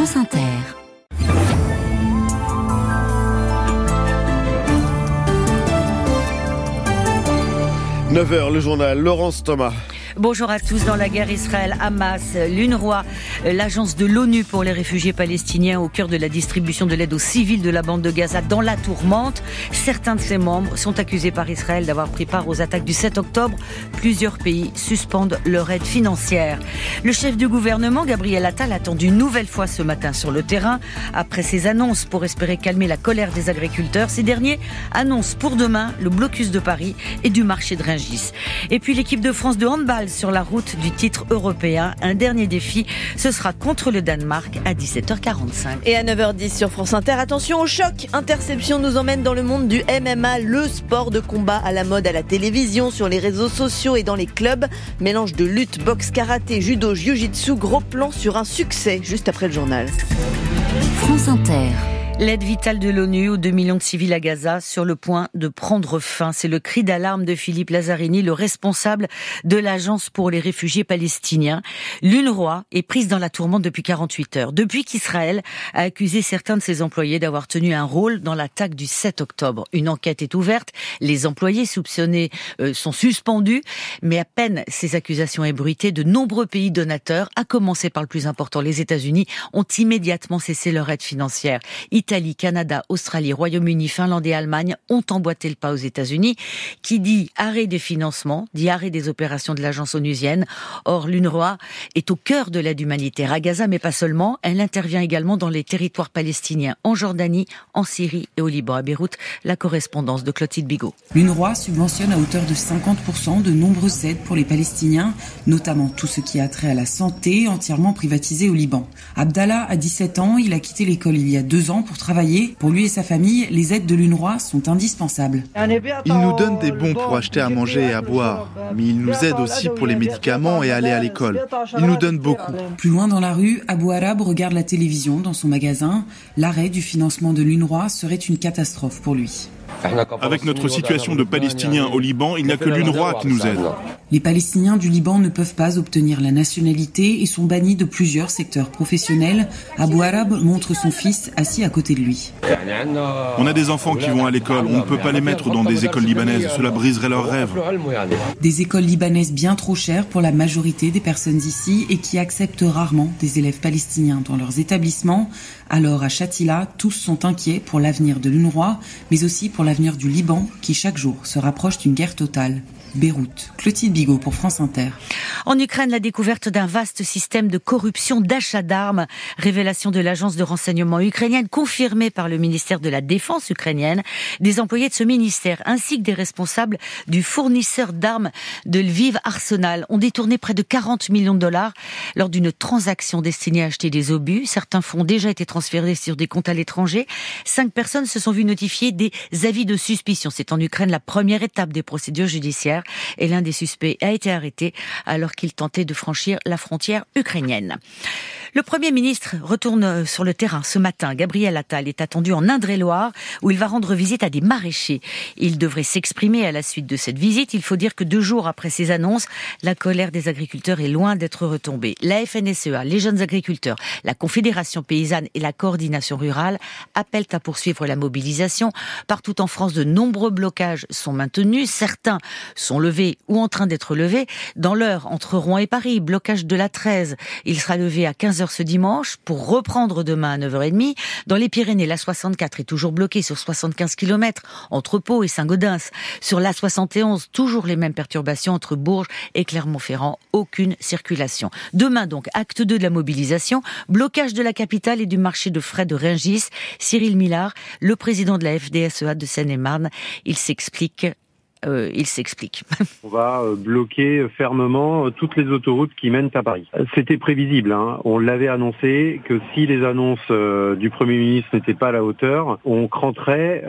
France Inter. 9h, le journal Laurence Thomas. Bonjour à tous. Dans la guerre Israël-Hamas, l'UNRWA, l'agence de l'ONU pour les réfugiés palestiniens au cœur de la distribution de l'aide aux civils de la bande de Gaza dans la tourmente. Certains de ses membres sont accusés par Israël d'avoir pris part aux attaques du 7 octobre. Plusieurs pays suspendent leur aide financière. Le chef du gouvernement, Gabriel Attal, attend une nouvelle fois ce matin sur le terrain après ses annonces pour espérer calmer la colère des agriculteurs. Ces derniers annoncent pour demain le blocus de Paris et du marché de Rungis. Et puis l'équipe de France de handball sur la route du titre européen. Un dernier défi, ce sera contre le Danemark à 17h45. Et à 9h10 sur France Inter, attention au choc. Interception nous emmène dans le monde du MMA, le sport de combat à la mode à la télévision, sur les réseaux sociaux et dans les clubs. Mélange de lutte, boxe, karaté, judo, jiu-jitsu, gros plan sur un succès juste après le journal. France Inter. L'aide vitale de l'ONU aux 2 millions de civils à Gaza sur le point de prendre fin. C'est le cri d'alarme de Philippe Lazzarini, le responsable de l'Agence pour les réfugiés palestiniens. L'UNRWA est prise dans la tourmente depuis 48 heures, depuis qu'Israël a accusé certains de ses employés d'avoir tenu un rôle dans l'attaque du 7 octobre. Une enquête est ouverte, les employés soupçonnés euh, sont suspendus, mais à peine ces accusations ébruitées, de nombreux pays donateurs, à commencer par le plus important, les États-Unis, ont immédiatement cessé leur aide financière. Italie, Canada, Australie, Royaume-Uni, Finlande et Allemagne ont emboîté le pas aux États-Unis, qui dit arrêt des financements, dit arrêt des opérations de l'agence onusienne. Or, l'UNRWA est au cœur de l'aide humanitaire à Gaza, mais pas seulement. Elle intervient également dans les territoires palestiniens, en Jordanie, en Syrie et au Liban. À Beyrouth, la correspondance de Clotilde Bigot. L'UNRWA subventionne à hauteur de 50% de nombreuses aides pour les Palestiniens, notamment tout ce qui a trait à la santé, entièrement privatisé au Liban. Abdallah a 17 ans, il a quitté l'école il y a deux ans pour travailler. Pour lui et sa famille, les aides de l'UNRWA sont indispensables. Il nous donne des bons pour acheter à manger et à boire, mais il nous aide aussi pour les médicaments et aller à l'école. Il nous donne beaucoup. Plus loin dans la rue, Abou Arab regarde la télévision dans son magasin. L'arrêt du financement de l'UNRWA serait une catastrophe pour lui. Avec notre situation de Palestiniens au Liban, il n'y a que l'UNRWA qui nous aide. Les Palestiniens du Liban ne peuvent pas obtenir la nationalité et sont bannis de plusieurs secteurs professionnels. Abou Arab montre son fils assis à côté de lui. On a des enfants qui vont à l'école, on ne peut pas les mettre dans des écoles libanaises, cela briserait leurs rêves. Des écoles libanaises bien trop chères pour la majorité des personnes ici et qui acceptent rarement des élèves palestiniens dans leurs établissements. Alors à Chatila, tous sont inquiets pour l'avenir de l'UNRWA, mais aussi pour l'avenir du Liban qui chaque jour se rapproche d'une guerre totale. Beyrouth. Clotilde Bigot pour France Inter. En Ukraine, la découverte d'un vaste système de corruption d'achat d'armes, révélation de l'agence de renseignement ukrainienne confirmée par le ministère de la Défense ukrainienne, des employés de ce ministère ainsi que des responsables du fournisseur d'armes de Lviv Arsenal ont détourné près de 40 millions de dollars lors d'une transaction destinée à acheter des obus. Certains fonds ont déjà été transférés sur des comptes à l'étranger. Cinq personnes se sont vues notifier des avis de suspicion. C'est en Ukraine la première étape des procédures judiciaires et l'un des suspects a été arrêté alors qu'il tentait de franchir la frontière ukrainienne. Le Premier ministre retourne sur le terrain ce matin. Gabriel Attal est attendu en Indre-et-Loire où il va rendre visite à des maraîchers. Il devrait s'exprimer à la suite de cette visite. Il faut dire que deux jours après ces annonces, la colère des agriculteurs est loin d'être retombée. La FNSEA, les jeunes agriculteurs, la Confédération paysanne et la coordination rurale appellent à poursuivre la mobilisation. Partout en France, de nombreux blocages sont maintenus. Certains sont levés ou en train d'être levés. Dans l'heure entre Rouen et Paris, blocage de la 13. Il sera levé à 15 ce dimanche pour reprendre demain à 9h30. Dans les Pyrénées, la 64 est toujours bloquée sur 75 km entre Pau et Saint-Gaudens. Sur la 71, toujours les mêmes perturbations entre Bourges et Clermont-Ferrand. Aucune circulation. Demain donc, acte 2 de la mobilisation, blocage de la capitale et du marché de frais de Ringis. Cyril Millard, le président de la FDSEA de Seine-et-Marne, il s'explique euh, il s'explique. On va euh, bloquer fermement euh, toutes les autoroutes qui mènent à Paris. C'était prévisible. Hein. On l'avait annoncé que si les annonces du Premier ministre n'étaient pas à la hauteur, on cranterait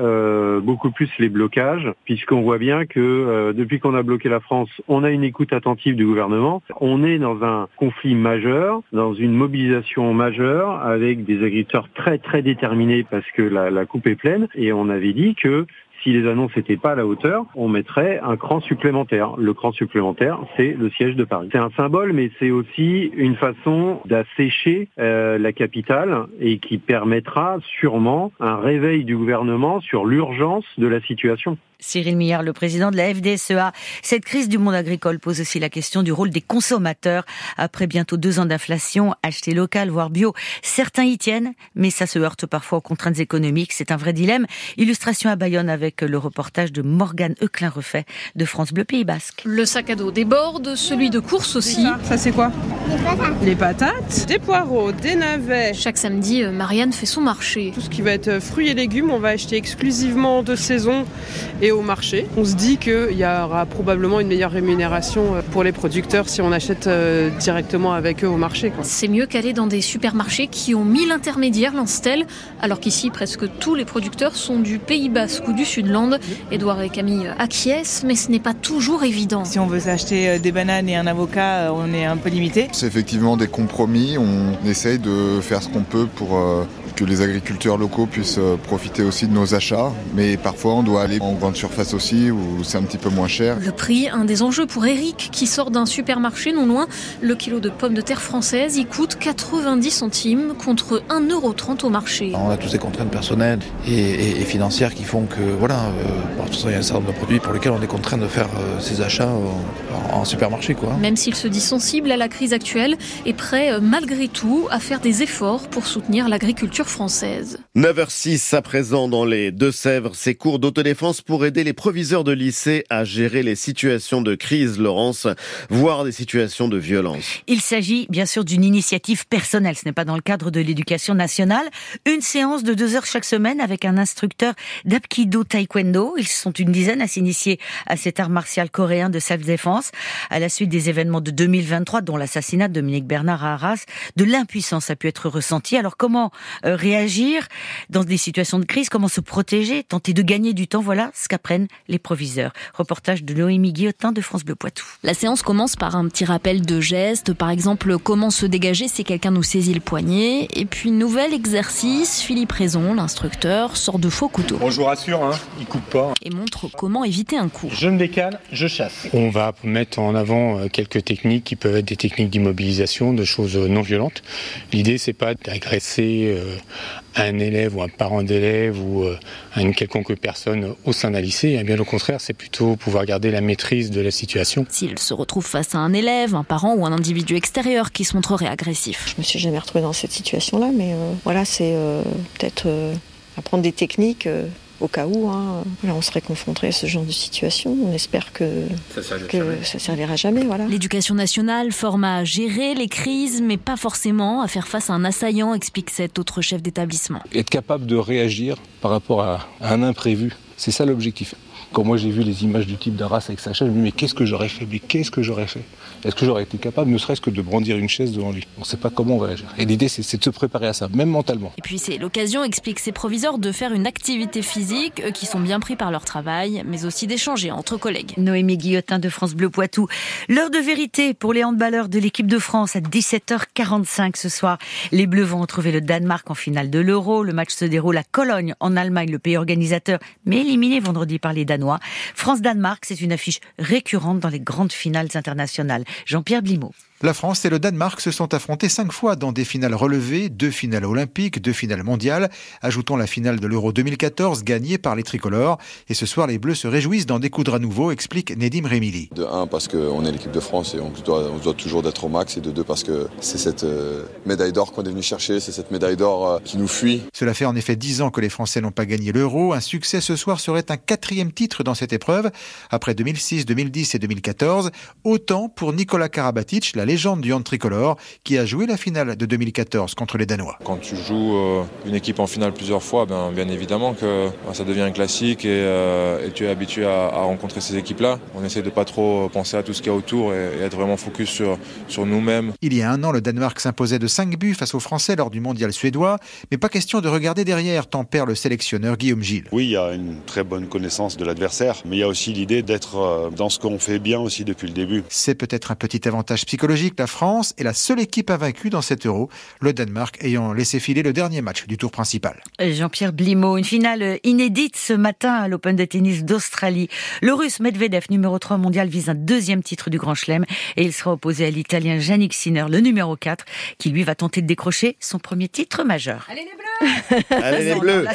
beaucoup plus les blocages, puisqu'on voit bien que depuis qu'on a bloqué la France, on a une écoute attentive du gouvernement. On est dans un conflit majeur, dans une mobilisation majeure, avec des agriculteurs très très déterminés parce que la coupe est pleine. Et on avait dit que si les annonces n'étaient pas à la hauteur, on mettrait un cran supplémentaire. Le cran supplémentaire, c'est le siège de Paris. C'est un symbole, mais c'est aussi une façon d'assécher euh, la capitale et qui permettra sûrement un réveil du gouvernement sur l'urgence de la situation. Cyril Millard, le président de la FDSEA. Cette crise du monde agricole pose aussi la question du rôle des consommateurs. Après bientôt deux ans d'inflation, acheter local, voire bio, certains y tiennent, mais ça se heurte parfois aux contraintes économiques. C'est un vrai dilemme. Illustration à Bayonne avec le reportage de Morgane Euclin-Refait de France Bleu Pays Basque. Le sac à dos déborde, celui de course aussi. Ça, c'est quoi? Les patates. Les patates, des poireaux, des navets. Chaque samedi, euh, Marianne fait son marché. Tout ce qui va être fruits et légumes, on va acheter exclusivement de saison et au marché. On se dit qu'il y aura probablement une meilleure rémunération euh, pour les producteurs si on achète euh, directement avec eux au marché. C'est mieux qu'aller dans des supermarchés qui ont mille intermédiaires, lance-t-elle, alors qu'ici presque tous les producteurs sont du Pays Basque ou du Sudland. Edouard et Camille acquiescent, mais ce n'est pas toujours évident. Si on veut s'acheter euh, des bananes et un avocat, on est un peu limité. C'est effectivement des compromis. On essaye de faire ce qu'on peut pour que les agriculteurs locaux puissent euh, profiter aussi de nos achats. Mais parfois, on doit aller en grande surface aussi, où c'est un petit peu moins cher. Le prix, un des enjeux pour Eric, qui sort d'un supermarché non loin. Le kilo de pommes de terre françaises, il coûte 90 centimes contre 1,30€ au marché. On a tous des contraintes personnelles et, financières qui font que, voilà, euh, il y a un certain nombre de produits pour lesquels on est contraint de faire euh, ses achats en, supermarché. Quoi. Même s'il se dit sensible à la crise actuelle et prêt, malgré tout, à faire des efforts pour soutenir l'agriculture française. 9h06 à présent dans les Deux-Sèvres, ces cours d'autodéfense pour aider les proviseurs de lycée à gérer les situations de crise, Laurence, voire des situations de violence. Il s'agit bien sûr d'une initiative personnelle, ce n'est pas dans le cadre de l'éducation nationale. Une séance de deux heures chaque semaine avec un instructeur d'Apkido Taekwondo. Ils sont une dizaine à s'initier à cet art martial coréen de self-défense. À la suite des événements de 2023, dont l'assassinat de Dominique Bernard à Arras, de l'impuissance a pu être ressentie. Alors comment euh, réagir dans des situations de crise, comment se protéger, tenter de gagner du temps, voilà ce qu'apprennent les proviseurs. Reportage de Noémie Guillotin de France Bleu Poitou. La séance commence par un petit rappel de gestes, par exemple comment se dégager si quelqu'un nous saisit le poignet, et puis nouvel exercice, Philippe Raison, l'instructeur, sort de faux couteaux. Bon, je vous rassure, hein, il coupe pas. Et montre comment éviter un coup. Je me décale, je chasse. On va mettre en avant euh, quelques techniques qui peuvent être des techniques d'immobilisation, de choses non violentes. L'idée c'est pas d'agresser euh, un élève ou un parent d'élève ou euh, une quelconque personne au sein d'un lycée. Et bien au contraire, c'est plutôt pouvoir garder la maîtrise de la situation. S'il se retrouve face à un élève, un parent ou un individu extérieur qui se montrerait agressif. Je me suis jamais retrouvée dans cette situation-là, mais euh, voilà, c'est peut-être apprendre des techniques au cas où hein, on serait confronté à ce genre de situation. On espère que ça ne servira jamais. Voilà. L'éducation nationale forme à gérer les crises, mais pas forcément à faire face à un assaillant, explique cet autre chef d'établissement. Être capable de réagir par rapport à un imprévu, c'est ça l'objectif. Quand moi j'ai vu les images du type d'Arras avec Sacha, je me dis mais qu'est-ce que j'aurais fait? Qu'est-ce que j'aurais fait? Est-ce que j'aurais été capable ne serait-ce que de brandir une chaise devant lui? On ne sait pas comment on va réagir. Et l'idée c'est de se préparer à ça, même mentalement. Et puis c'est l'occasion, explique ses proviseurs, de faire une activité physique, eux qui sont bien pris par leur travail, mais aussi d'échanger entre collègues. Noémie Guillotin de France Bleu Poitou. L'heure de vérité pour les handballeurs de l'équipe de France à 17h45 ce soir. Les Bleus vont retrouver le Danemark en finale de l'Euro. Le match se déroule à Cologne en Allemagne, le pays organisateur, mais éliminé vendredi par les Danemark. France-Danemark, c'est une affiche récurrente dans les grandes finales internationales. Jean-Pierre Blimaud. La France et le Danemark se sont affrontés cinq fois dans des finales relevées, deux finales olympiques, deux finales mondiales. Ajoutons la finale de l'Euro 2014 gagnée par les tricolores. Et ce soir, les Bleus se réjouissent d'en découdre à nouveau, explique Nedim Remili. De un, parce qu'on est l'équipe de France et on doit, on doit toujours d'être au max. Et de deux, parce que c'est cette euh, médaille d'or qu'on est venu chercher, c'est cette médaille d'or euh, qui nous fuit. Cela fait en effet dix ans que les Français n'ont pas gagné l'Euro. Un succès ce soir serait un quatrième titre dans cette épreuve, après 2006, 2010 et 2014. Autant pour Nicolas Karabatic, la légende du hand tricolore, qui a joué la finale de 2014 contre les Danois. Quand tu joues euh, une équipe en finale plusieurs fois, ben, bien évidemment que ben, ça devient un classique et, euh, tu es habitué à, rencontrer ces équipes-là. On essaie de pas trop penser à tout ce qu'il y a autour et, être vraiment focus sur, sur nous-mêmes. Il y a un an, le Danemark s'imposait de 5 buts face aux Français lors du mondial suédois, mais pas question de regarder derrière, tempère le sélectionneur Guillaume Gilles. Oui, il y a une très bonne connaissance de l'adversaire, mais il y a aussi l'idée d'être euh, dans ce qu'on fait bien aussi depuis le début. C'est peut-être un petit avantage psychologique Belgique, la France est la seule équipe invaincue dans cet euro, le Danemark ayant laissé filer le dernier match du tour principal. Jean-Pierre Blimaud, une finale inédite ce matin à l'Open de tennis d'Australie. Le russe Medvedev, numéro 3 mondial, vise un deuxième titre du Grand Chelem et il sera opposé à l'italien Yannick Sinner, le numéro 4, qui lui va tenter de décrocher son premier titre majeur. Allez les Bleus Allez les Bleus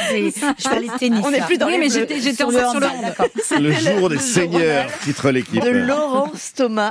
Je parlais de tennis. On n'est plus dans les mais j'étais en sur le Le jour des seigneurs, titre l'équipe. De Laurence Thomas.